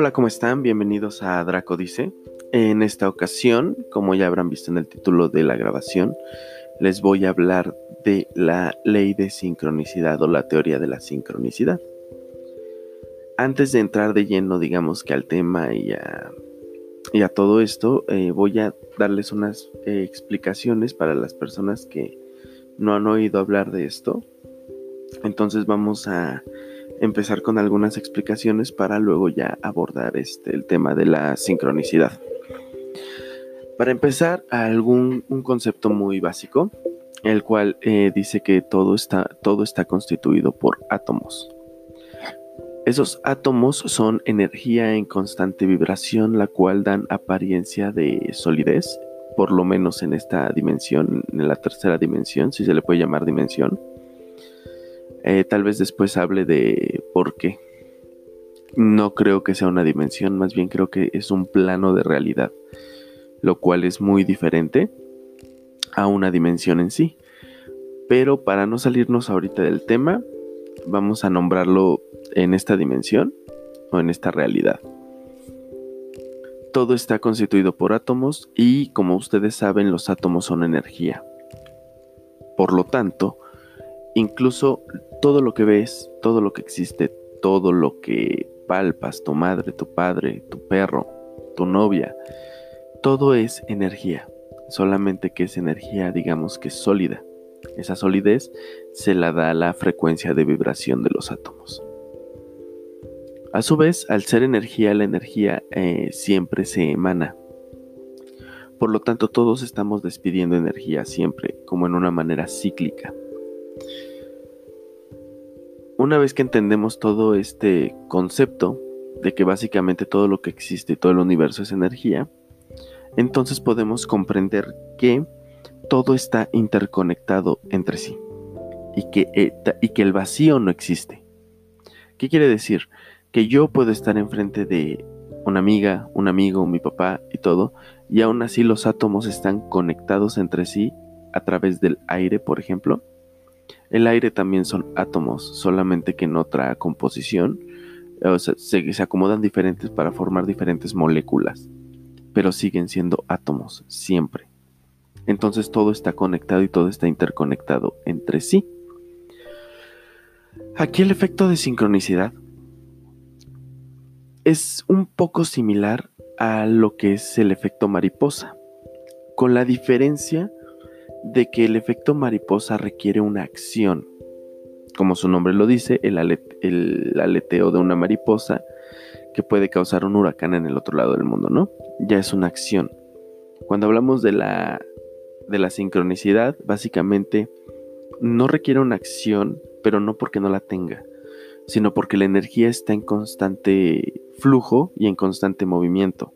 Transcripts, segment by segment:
Hola, ¿cómo están? Bienvenidos a Draco Dice. En esta ocasión, como ya habrán visto en el título de la grabación, les voy a hablar de la ley de sincronicidad o la teoría de la sincronicidad. Antes de entrar de lleno, digamos que al tema y a, y a todo esto, eh, voy a darles unas eh, explicaciones para las personas que no han oído hablar de esto. Entonces vamos a empezar con algunas explicaciones para luego ya abordar este, el tema de la sincronicidad. Para empezar, algún un concepto muy básico, el cual eh, dice que todo está, todo está constituido por átomos. Esos átomos son energía en constante vibración, la cual dan apariencia de solidez, por lo menos en esta dimensión, en la tercera dimensión, si se le puede llamar dimensión eh, tal vez después hable de por qué. No creo que sea una dimensión, más bien creo que es un plano de realidad, lo cual es muy diferente a una dimensión en sí. Pero para no salirnos ahorita del tema, vamos a nombrarlo en esta dimensión o en esta realidad. Todo está constituido por átomos y como ustedes saben los átomos son energía. Por lo tanto, incluso todo lo que ves, todo lo que existe, todo lo que palpas, tu madre, tu padre, tu perro, tu novia, todo es energía, solamente que es energía, digamos que sólida. Esa solidez se la da la frecuencia de vibración de los átomos. A su vez, al ser energía, la energía eh, siempre se emana. Por lo tanto, todos estamos despidiendo energía siempre, como en una manera cíclica. Una vez que entendemos todo este concepto de que básicamente todo lo que existe, todo el universo es energía, entonces podemos comprender que todo está interconectado entre sí y que, eh, y que el vacío no existe. ¿Qué quiere decir? Que yo puedo estar enfrente de una amiga, un amigo, mi papá y todo, y aún así los átomos están conectados entre sí a través del aire, por ejemplo, el aire también son átomos, solamente que en otra composición. O sea, se, se acomodan diferentes para formar diferentes moléculas, pero siguen siendo átomos siempre. Entonces todo está conectado y todo está interconectado entre sí. Aquí el efecto de sincronicidad es un poco similar a lo que es el efecto mariposa, con la diferencia de que el efecto mariposa requiere una acción. Como su nombre lo dice, el, aleteo de una mariposa que puede causar un huracán en el otro lado del mundo, ¿no? Ya es una acción. Cuando hablamos de la, de la sincronicidad, básicamente no requiere una acción, pero no porque no la tenga, sino porque la energía está en constante flujo y en constante movimiento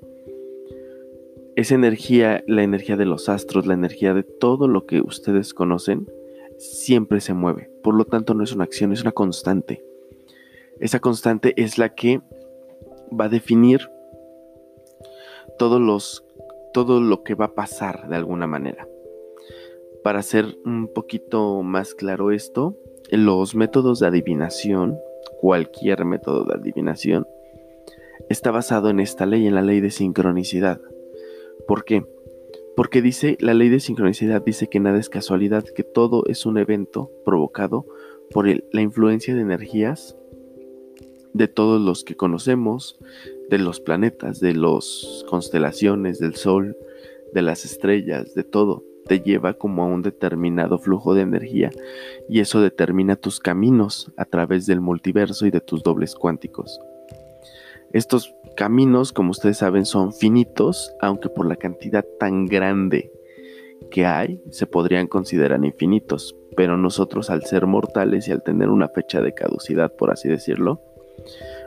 esa energía, la energía de los astros, la energía de todo lo que ustedes conocen, siempre se mueve. Por lo tanto, no es una acción, es una constante. Esa constante es la que va a definir todos los, todo lo que va a pasar de alguna manera. Para hacer un poquito más claro esto, los métodos de adivinación, cualquier método de adivinación, está basado en esta ley, en la ley de sincronicidad. ¿Por qué? Porque dice, la ley de sincronicidad dice que nada es casualidad, que todo es un evento provocado por la influencia de energías de todos los que conocemos, de los planetas, de las constelaciones, del Sol, de las estrellas, de todo. Te lleva como a un determinado flujo de energía y eso determina tus caminos a través del multiverso y de tus dobles cuánticos. Estos caminos, como ustedes saben, son finitos, aunque por la cantidad tan grande que hay, se podrían considerar infinitos. Pero nosotros al ser mortales y al tener una fecha de caducidad, por así decirlo,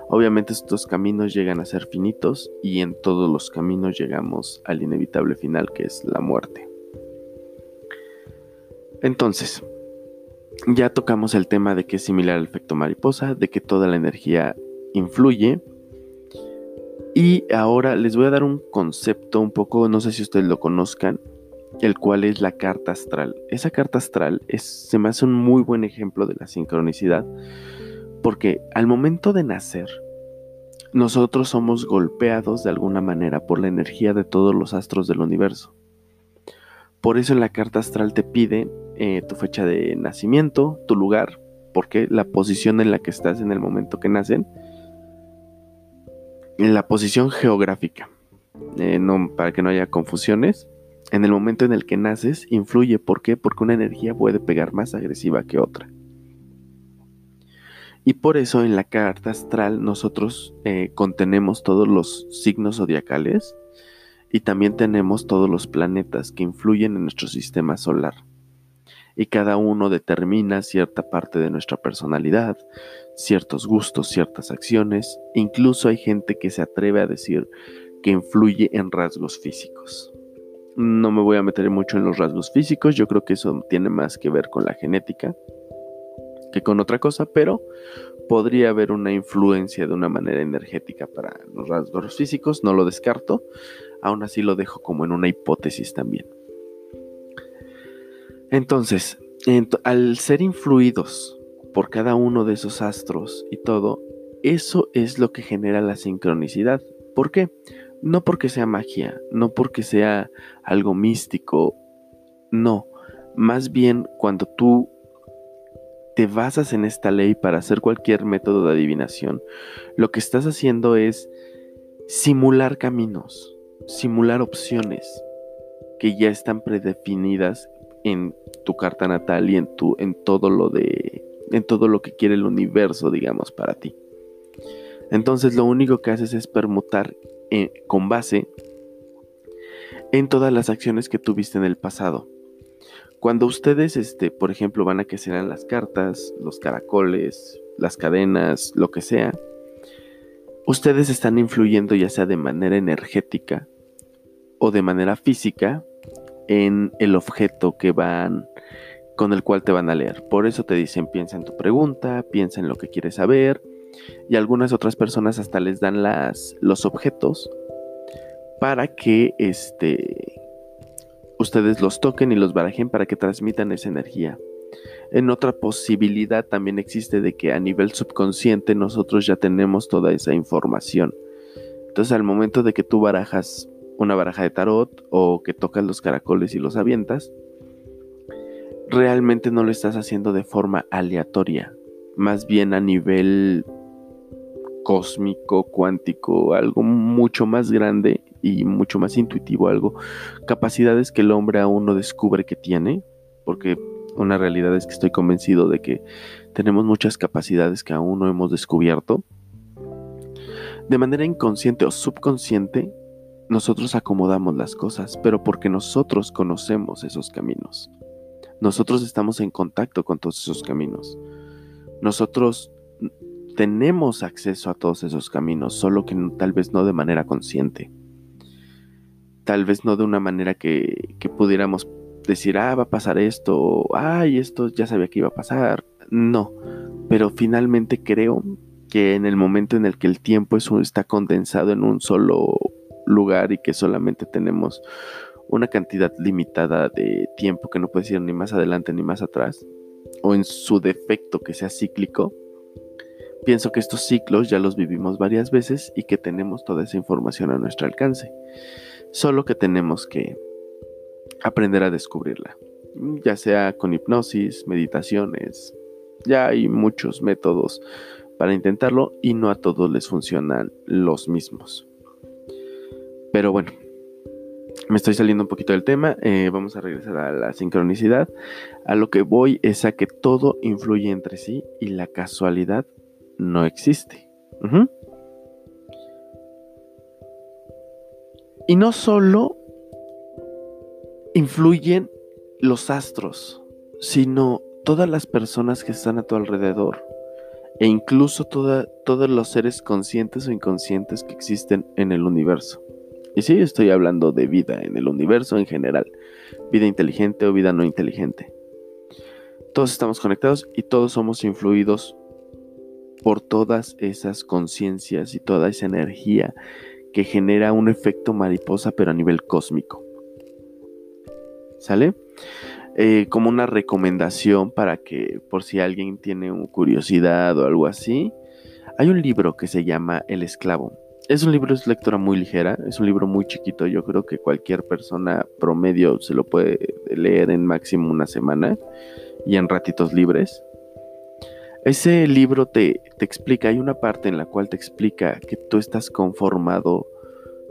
obviamente estos caminos llegan a ser finitos y en todos los caminos llegamos al inevitable final que es la muerte. Entonces, ya tocamos el tema de que es similar al efecto mariposa, de que toda la energía influye y ahora les voy a dar un concepto un poco, no sé si ustedes lo conozcan, el cual es la carta astral. Esa carta astral es, se me hace un muy buen ejemplo de la sincronicidad, porque al momento de nacer, nosotros somos golpeados de alguna manera por la energía de todos los astros del universo. Por eso en la carta astral te pide eh, tu fecha de nacimiento, tu lugar, porque la posición en la que estás en el momento que nacen, en la posición geográfica, eh, no, para que no haya confusiones, en el momento en el que naces influye. ¿Por qué? Porque una energía puede pegar más agresiva que otra. Y por eso en la carta astral nosotros eh, contenemos todos los signos zodiacales y también tenemos todos los planetas que influyen en nuestro sistema solar. Y cada uno determina cierta parte de nuestra personalidad, ciertos gustos, ciertas acciones. Incluso hay gente que se atreve a decir que influye en rasgos físicos. No me voy a meter mucho en los rasgos físicos, yo creo que eso tiene más que ver con la genética que con otra cosa, pero podría haber una influencia de una manera energética para los rasgos físicos, no lo descarto, aún así lo dejo como en una hipótesis también. Entonces, al ser influidos por cada uno de esos astros y todo, eso es lo que genera la sincronicidad. ¿Por qué? No porque sea magia, no porque sea algo místico, no. Más bien cuando tú te basas en esta ley para hacer cualquier método de adivinación, lo que estás haciendo es simular caminos, simular opciones que ya están predefinidas en tu carta natal y en tu en todo lo de en todo lo que quiere el universo, digamos, para ti. Entonces, lo único que haces es permutar eh, con base en todas las acciones que tuviste en el pasado. Cuando ustedes, este, por ejemplo, van a que serán las cartas, los caracoles, las cadenas, lo que sea, ustedes están influyendo ya sea de manera energética o de manera física en el objeto que van con el cual te van a leer. Por eso te dicen, piensa en tu pregunta, piensa en lo que quieres saber y algunas otras personas hasta les dan las, los objetos para que este ustedes los toquen y los barajen para que transmitan esa energía. En otra posibilidad también existe de que a nivel subconsciente nosotros ya tenemos toda esa información. Entonces al momento de que tú barajas una baraja de tarot o que tocas los caracoles y los avientas, realmente no lo estás haciendo de forma aleatoria, más bien a nivel cósmico, cuántico, algo mucho más grande y mucho más intuitivo, algo, capacidades que el hombre aún no descubre que tiene, porque una realidad es que estoy convencido de que tenemos muchas capacidades que aún no hemos descubierto. De manera inconsciente o subconsciente, nosotros acomodamos las cosas, pero porque nosotros conocemos esos caminos. Nosotros estamos en contacto con todos esos caminos. Nosotros tenemos acceso a todos esos caminos, solo que tal vez no de manera consciente tal vez no de una manera que, pudiéramos decir, ah, va a pasar esto, ay, esto ya sabía que iba a pasar. No, pero finalmente creo que en el momento en el que el tiempo está condensado en un solo lugar y que solamente tenemos una cantidad limitada de tiempo que no puede ir ni más adelante ni más atrás, o en su defecto que sea cíclico, pienso que estos ciclos ya los vivimos varias veces y que tenemos toda esa información a nuestro alcance solo que tenemos que aprender a descubrirla, ya sea con hipnosis, meditaciones, ya hay muchos métodos para intentarlo y no a todos les funcionan los mismos. Pero bueno, me estoy saliendo un poquito del tema, eh, vamos a regresar a la sincronicidad. A lo que voy es a que todo influye entre sí y la casualidad no existe. Y no solo influyen los astros, sino todas las personas que están a tu alrededor e incluso todos los seres conscientes o inconscientes que existen en el universo. Y sí, estoy hablando de vida en el universo en general, vida inteligente o vida no inteligente. Todos estamos conectados y todos somos influidos por todas esas conciencias y toda esa energía que genera un efecto mariposa pero a nivel cósmico. ¿Sale? Eh, como una recomendación para que por si alguien tiene curiosidad o algo así, Hay un libro que se llama El esclavo. Es un libro, es lectura muy ligera, es un libro muy chiquito, yo creo que cualquier persona promedio se lo puede leer en máximo una semana y en ratitos libres. Ese libro te, te explica, hay una parte en la cual te explica que tú estás conformado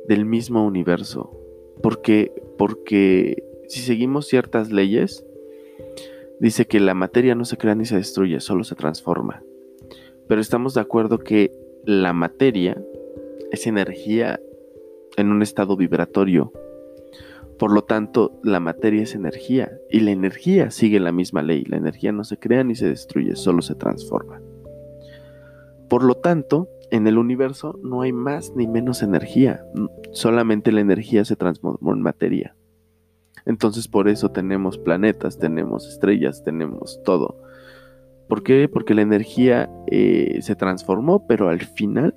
del mismo universo. Porque, porque si seguimos ciertas leyes, dice que la materia no se crea ni se destruye, solo se transforma. Pero estamos de acuerdo que la materia es energía en un estado vibratorio. Por lo tanto, la materia es energía y la energía sigue la misma ley. La energía no se crea ni se destruye, solo se transforma. Por lo tanto, en el universo no hay más ni menos energía, solamente la energía se transformó en materia. Entonces por eso tenemos planetas, tenemos estrellas, tenemos todo. ¿Por qué? Porque la energía eh, se transformó, pero al final,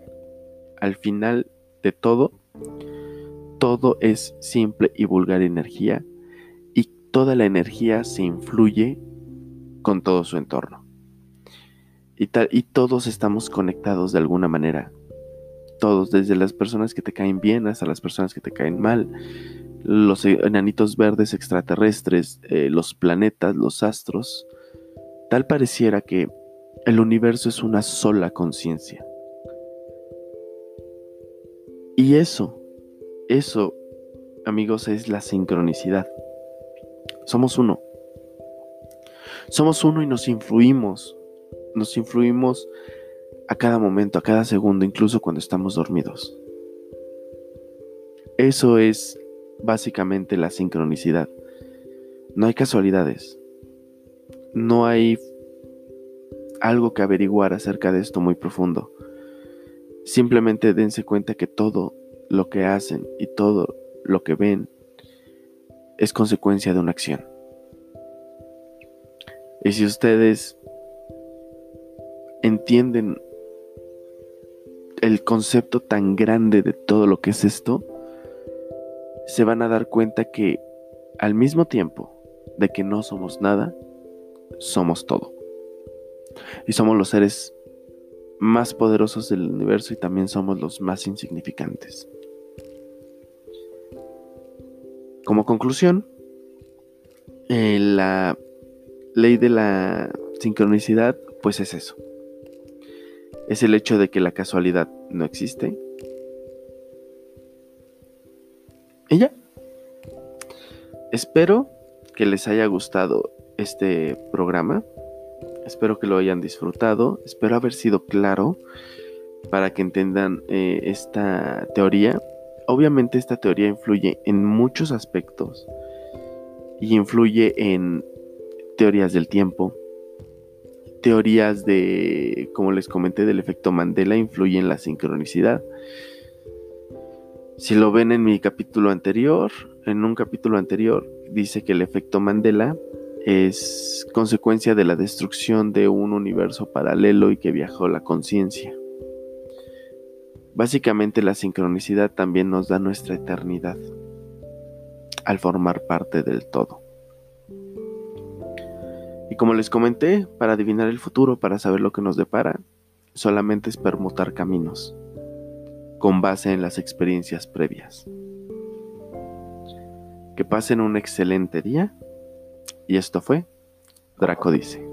al final de todo, todo es simple y vulgar energía y toda la energía se influye con todo su entorno. Y, tal, y todos estamos conectados de alguna manera. Todos, desde las personas que te caen bien hasta las personas que te caen mal. Los enanitos verdes extraterrestres, eh, los planetas, los astros. Tal pareciera que el universo es una sola conciencia. Y eso, eso, amigos, es la sincronicidad. Somos uno. Somos uno y nos influimos nos influimos a cada momento, a cada segundo, incluso cuando estamos dormidos. Eso es básicamente la sincronicidad. No hay casualidades. No hay algo que averiguar acerca de esto muy profundo. Simplemente dense cuenta que todo lo que hacen y todo lo que ven es consecuencia de una acción. Y si ustedes entienden el concepto tan grande de todo lo que es esto, se van a dar cuenta que al mismo tiempo de que no somos nada, somos todo. Y somos los seres más poderosos del universo y también somos los más insignificantes. Como conclusión, eh, la ley de la sincronicidad, pues es eso es el hecho de que la casualidad no existe. Y ya. Espero que les haya gustado este programa. Espero que lo hayan disfrutado. Espero haber sido claro para que entendan eh, esta teoría. Obviamente esta teoría influye en muchos aspectos y influye en teorías del tiempo, teorías de, como les comenté, del efecto Mandela influyen en la sincronicidad. Si lo ven en mi capítulo anterior, en un capítulo anterior, dice que el efecto Mandela es consecuencia de la destrucción de un universo paralelo y que viajó la conciencia. Básicamente la sincronicidad también nos da nuestra eternidad al formar parte del todo. Y como les comenté, para adivinar el futuro, para saber lo que nos depara, solamente es permutar caminos, con base en las experiencias previas. Que pasen un excelente día. Y esto fue Draco dice.